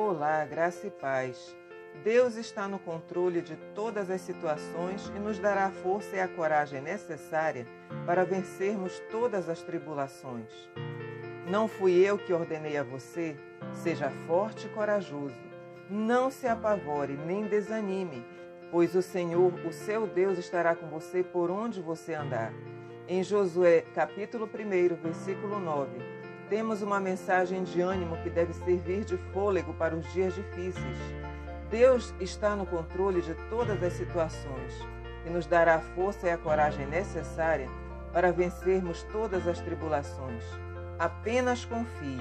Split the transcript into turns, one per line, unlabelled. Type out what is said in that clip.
Olá, graça e paz. Deus está no controle de todas as situações e nos dará a força e a coragem necessária para vencermos todas as tribulações. Não fui eu que ordenei a você? Seja forte e corajoso. Não se apavore nem desanime, pois o Senhor, o seu Deus, estará com você por onde você andar. Em Josué, capítulo 1, versículo 9 temos uma mensagem de ânimo que deve servir de fôlego para os dias difíceis. Deus está no controle de todas as situações e nos dará a força e a coragem necessária para vencermos todas as tribulações. Apenas confie.